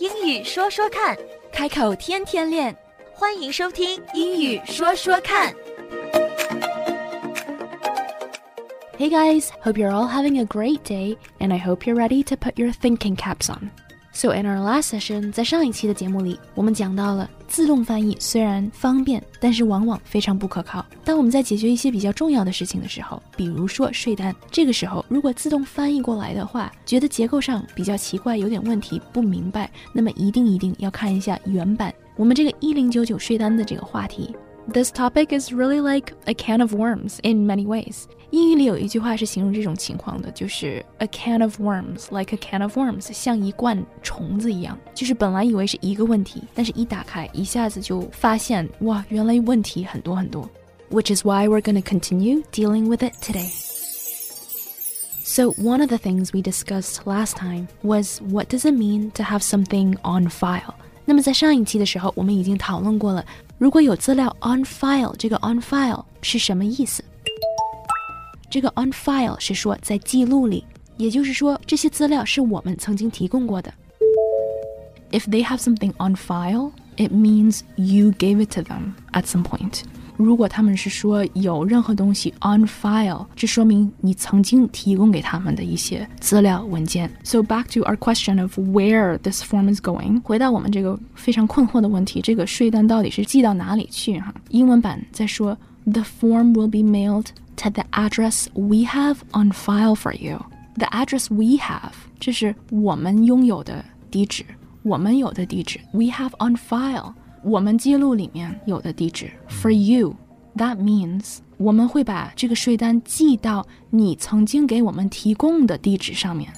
英语说说看，开口天天练。欢迎收听《英语说说看》。Hey guys, hope you're all having a great day, and I hope you're ready to put your thinking caps on. So in our last session，在上一期的节目里，我们讲到了自动翻译虽然方便，但是往往非常不可靠。当我们在解决一些比较重要的事情的时候，比如说税单，这个时候如果自动翻译过来的话，觉得结构上比较奇怪，有点问题，不明白，那么一定一定要看一下原版。我们这个一零九九税单的这个话题 ，This topic is really like a can of worms in many ways。英语里有一句话是形容这种情况的，就是 a can of worms like a can of worms，像一罐虫子一样。就是本来以为是一个问题，但是一打开，一下子就发现哇，原来问题很多很多。Which is why we're going to continue dealing with it today. So, one of the things we discussed last time was what does it mean to have something on file? 那么在上一期的时候，我们已经讨论过了， 如果有资料 on file，这个 on file 是什么意思？这个 on file 是说在记录里，也就是说这些资料是我们曾经提供过的。If they have something on file, it means you gave it to them at some point. 如果他们是说有任何东西 on file，这说明你曾经提供给他们的一些资料文件。So back to our question of where this form is going，回到我们这个非常困惑的问题，这个税单到底是寄到哪里去？哈，英文版在说 the form will be mailed to the address we have on file for you. The address we have，这是我们拥有的地址，我们有的地址。We have on file，我们记录里面有的地址。 For you, that means 我们会把这个税单寄到你曾经给我们提供的地址上面。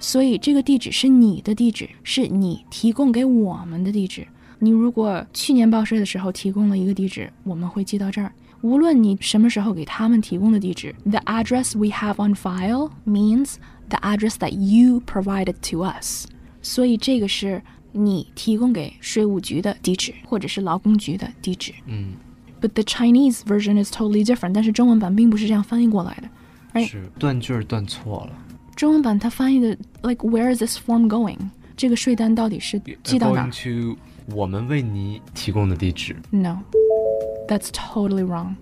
所以这个地址是你的地址，是你提供给我们的地址。你如果去年报税的时候提供了一个地址，我们会寄到这儿。无论你什么时候给他们提供的地址，the address we have on file means the address that you provided to us。所以这个是 你提供给税务局的地址，或者是劳工局的地址。嗯。But the Chinese version is totally different。但是中文版并不是这样翻译过来的。Right？是断句断错了。中文版它翻译的 like Where is this form going？这个税单到底是寄到哪？To 我们为你提供的地址。No。That's totally wrong.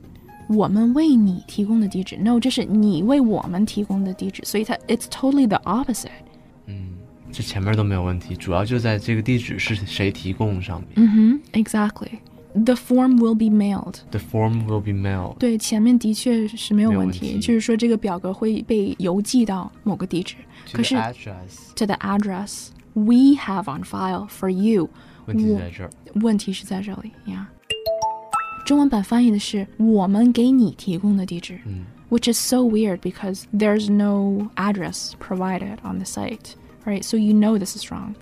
我们为你提供的地址，no，这是你为我们提供的地址，所以它 it's totally the opposite。 嗯，这前面都没有问题，主要就在这个地址是谁提供上面。嗯哼，exactly。The form will be mailed. The form will be mailed. 对，前面的确是没有问题，就是说这个表格会被邮寄到某个地址。可是 to the address we have on file for you。问题在这儿。问题是在这里，yeah。中文版翻译的是我们给你提供的地址，嗯，which is so weird because there's no address provided on the site, right? So you know this is wrong，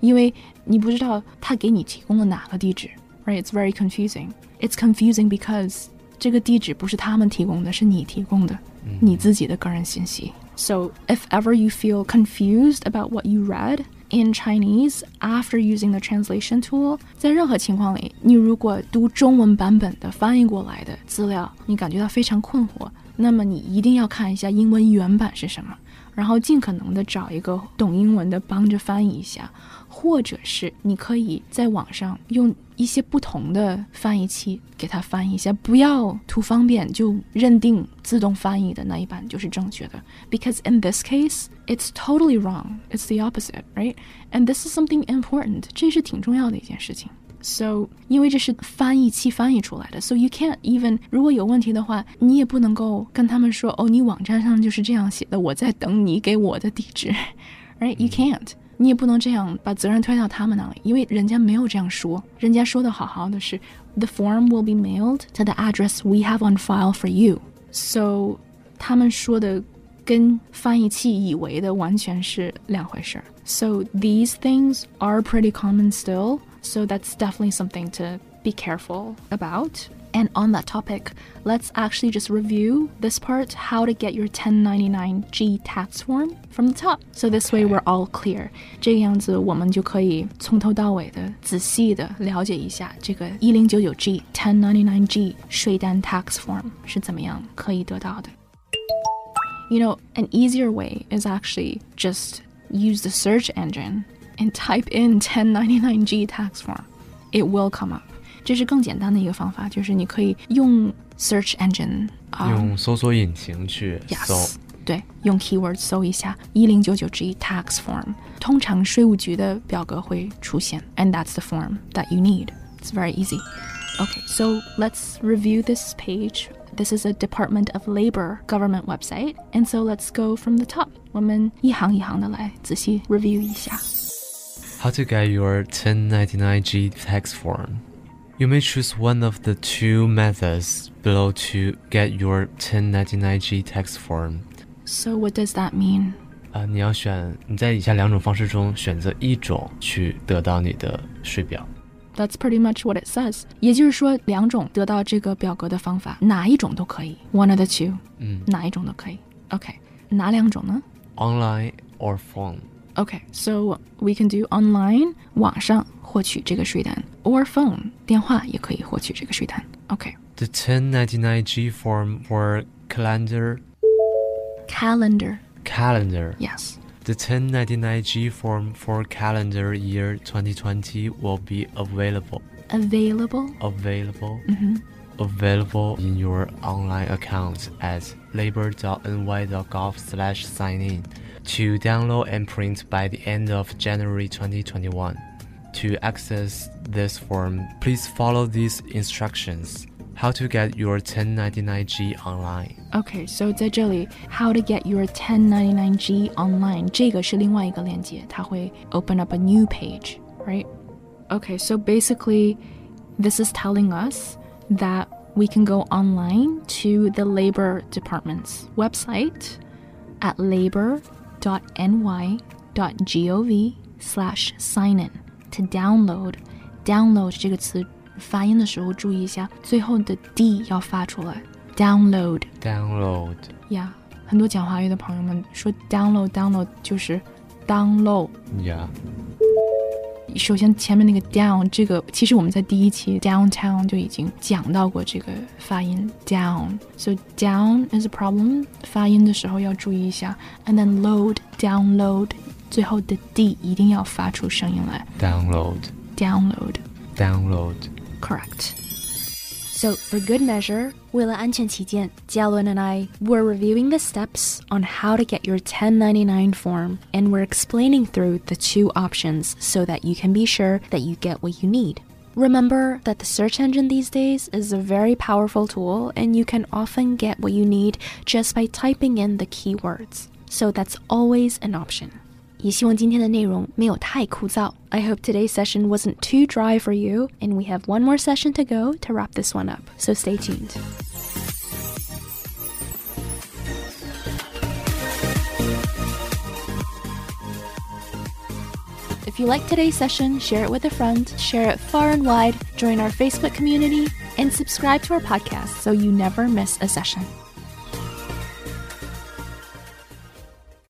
因为你不知道他给你提供了哪个地址，right? It's very confusing. It's confusing because 这个地址不是他们提供的，是你提供的，你自己的个人信息。So if ever you feel confused about what you read, in Chinese after using the translation tool，在任何情况里，你如果读中文版本的翻译过来的资料，你感觉到非常困惑， 那么你一定要看一下英文原版是什么，然后尽可能的找一个懂英文的帮着翻译一下。或者是你可以在网上用一些不同的翻译器给它翻译一下，不要图方便就认定自动翻译的那一版就是正确的。Because in this case, it's totally wrong. It's the opposite, right? And this is something important. 这是挺重要的一件事情。So，因为这是翻译器翻译出来的，so you can't even 如果有问题的话，你也不能够跟他们说哦，你网站上就是这样写的，我在等你给我的地址，right? You can't. 你也不能这样把责任推到他们那里，因为人家没有这样说，人家说的好好的是，the form will be mailed to the address we have on file for you。So，他们说的跟翻译器以为的完全是两回事儿。So these things are pretty common still. So that's definitely something to be careful about. And on that topic, let's actually just review this part how to get your 1099G tax form from the top. So this way we're all clear. 这个样子我们就可以从头到尾的仔细的了解一下这个 1099G 1099G 税单 tax form 是怎么样可以得到的。You know, an easier way is actually just use the search engine and type in 1099G tax form, it will come up. 这是更简单的一个方法，就是你可以用 search engine 啊、用搜索引擎去搜。 Yes，对，用 keyword 搜一下一零九九 G tax form，通常税务局的表格会出现，and that's the form that you need. It's very easy. Okay, so let's review this page. This is a Department of Labor government website, and so let's go from the top. 我们一行一行的来仔细 review 一下。 How to get your 1099G tax form. You may choose one of the two methods below to get your 1099G tax form. So what does that mean? 啊、你要选你在以下两种方式中选择一种去得到你的税表。 That's pretty much what it says. 也就是说，两种得到这个表格的方法，哪一种都可以。One of the two，嗯哪一种都可以。OK，哪两种呢？ ，online or phone. Okay, so we can do online 网上获取这个税单，or phone 电话也可以获取这个税单。Okay, The 1099G form for calendar calendar calendar. yes. The 1099G form for calendar year 2020 will be available Available available available in your online account at labor.ny.gov slash sign in to download and print by the end of January 2021. To access this form, please follow these instructions. How to get your 1099G online. Okay, so 在这里，How to get your 1099G online 这个是另外一个链接，它会 open up a new page, right? Okay, so basically, this is telling us that we can go online to the Labor Department's website at labor.ny.gov slash sign in to download. Download 这个词发音的时候注意一下，最后的 d 要发出来。Download Download. 呀很多讲华语的朋友们说 download download 就是 download。 Yeah. 首先前面那个 down 这个，其实我们在第一期 downtown 就已经讲到过这个发音 down。So down is a problem，发音的时候要注意一下。And then load download，最后的 d 一定要发出声音来。Download. Download Download. correct。 So, for good measure, 为了安全起见, Jialun and I were reviewing the steps on how to get your 1099 form, and we're explaining through the two options so that you can be sure that you get what you need. Remember that the search engine these days is a very powerful tool, and you can often get what you need just by typing in the keywords. So, that's always an option. 也希望今天的内容没有太枯燥. I hope today's session wasn't too dry for you, and we have one more session to go to wrap this one up. So stay tuned. If you like today's session, share it with a friend, share it far and wide, join our Facebook community, and subscribe to our podcast so you never miss a session.